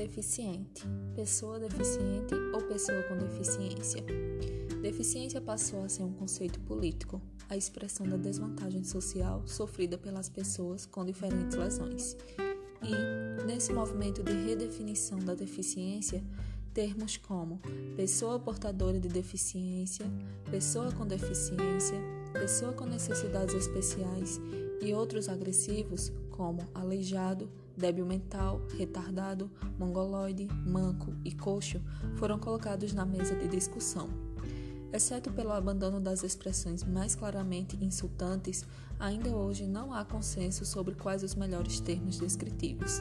Deficiente, pessoa deficiente ou pessoa com deficiência. Deficiência passou a ser um conceito político, a expressão da desvantagem social sofrida pelas pessoas com diferentes lesões. E, nesse movimento de redefinição da deficiência, termos como pessoa portadora de deficiência, pessoa com deficiência, pessoa com necessidades especiais e outros agressivos como aleijado, débil mental, retardado, mongoloide, manco e coxo foram colocados na mesa de discussão. Exceto pelo abandono das expressões mais claramente insultantes, ainda hoje não há consenso sobre quais os melhores termos descritivos.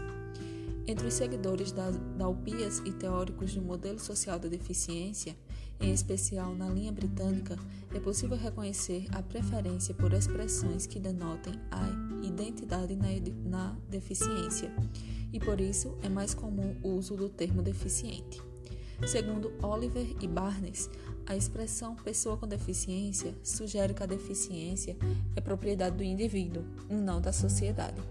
Entre os seguidores da, UPIAS e teóricos do modelo social da deficiência, em especial na linha britânica, é possível reconhecer a preferência por expressões que denotem a identidade na, na deficiência, e por isso é mais comum o uso do termo deficiente. Segundo Oliver e Barnes, a expressão pessoa com deficiência sugere que a deficiência é propriedade do indivíduo, não da sociedade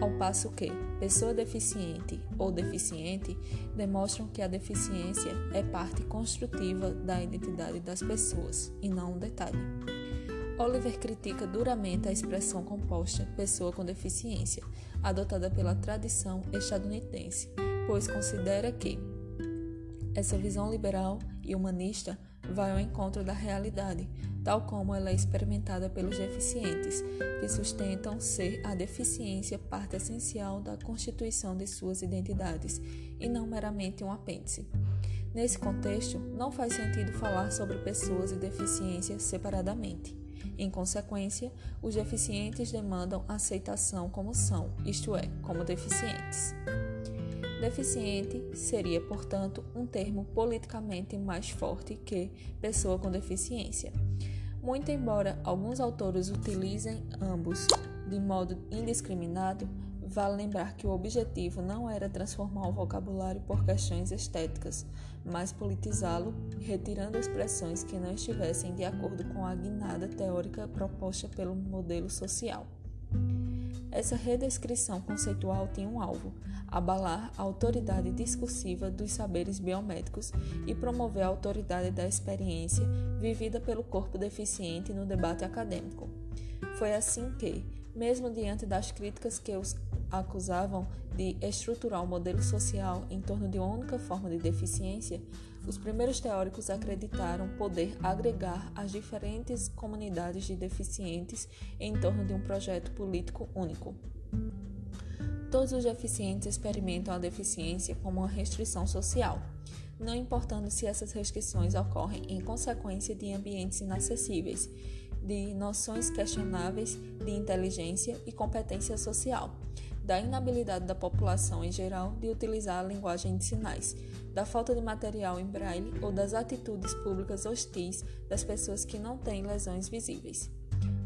ao passo que pessoa deficiente ou deficiente demonstram que a deficiência é parte construtiva da identidade das pessoas e não um detalhe. Oliver critica duramente a expressão composta pessoa com deficiência, adotada pela tradição estadunidense, pois considera que essa visão liberal e humanista vai ao encontro da realidade, tal como ela é experimentada pelos deficientes, que sustentam ser a deficiência parte essencial da constituição de suas identidades e não meramente um apêndice. Nesse contexto, não faz sentido falar sobre pessoas e deficiência separadamente. Em consequência, os deficientes demandam aceitação como são, isto é, como deficientes. Deficiente seria, portanto, um termo politicamente mais forte que pessoa com deficiência. Muito embora alguns autores utilizem ambos de modo indiscriminado, vale lembrar que o objetivo não era transformar o vocabulário por questões estéticas, mas politizá-lo, retirando expressões que não estivessem de acordo com a guinada teórica proposta pelo modelo social. Essa redescrição conceitual tinha um alvo: abalar a autoridade discursiva dos saberes biomédicos e promover a autoridade da experiência vivida pelo corpo deficiente no debate acadêmico. Foi assim que, mesmo diante das críticas que os acusavam de estruturar o modelo social em torno de uma única forma de deficiência, os primeiros teóricos acreditaram poder agregar as diferentes comunidades de deficientes em torno de um projeto político único. Todos os deficientes experimentam a deficiência como uma restrição social, não importando se essas restrições ocorrem em consequência de ambientes inacessíveis, de noções questionáveis de inteligência e competência social, da inabilidade da população em geral de utilizar a linguagem de sinais, da falta de material em braille ou das atitudes públicas hostis das pessoas que não têm lesões visíveis.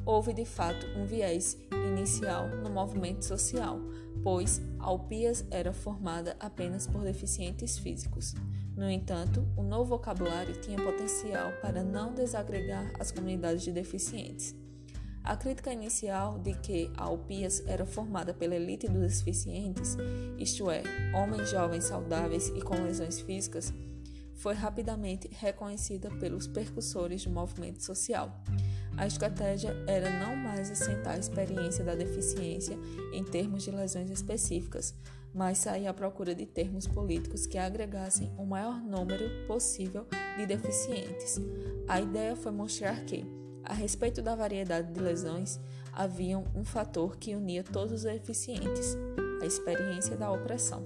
Houve de fato um viés inicial no movimento social, pois a UPIAS era formada apenas por deficientes físicos. No entanto, o novo vocabulário tinha potencial para não desagregar as comunidades de deficientes. A crítica inicial de que a UPIAS era formada pela elite dos deficientes, isto é, homens jovens saudáveis e com lesões físicas, foi rapidamente reconhecida pelos percussores do movimento social. A estratégia era não mais assentar a experiência da deficiência em termos de lesões específicas, mas sair à procura de termos políticos que agregassem o maior número possível de deficientes. A ideia foi mostrar que, a respeito da variedade de lesões, havia um fator que unia todos os deficientes: a experiência da opressão.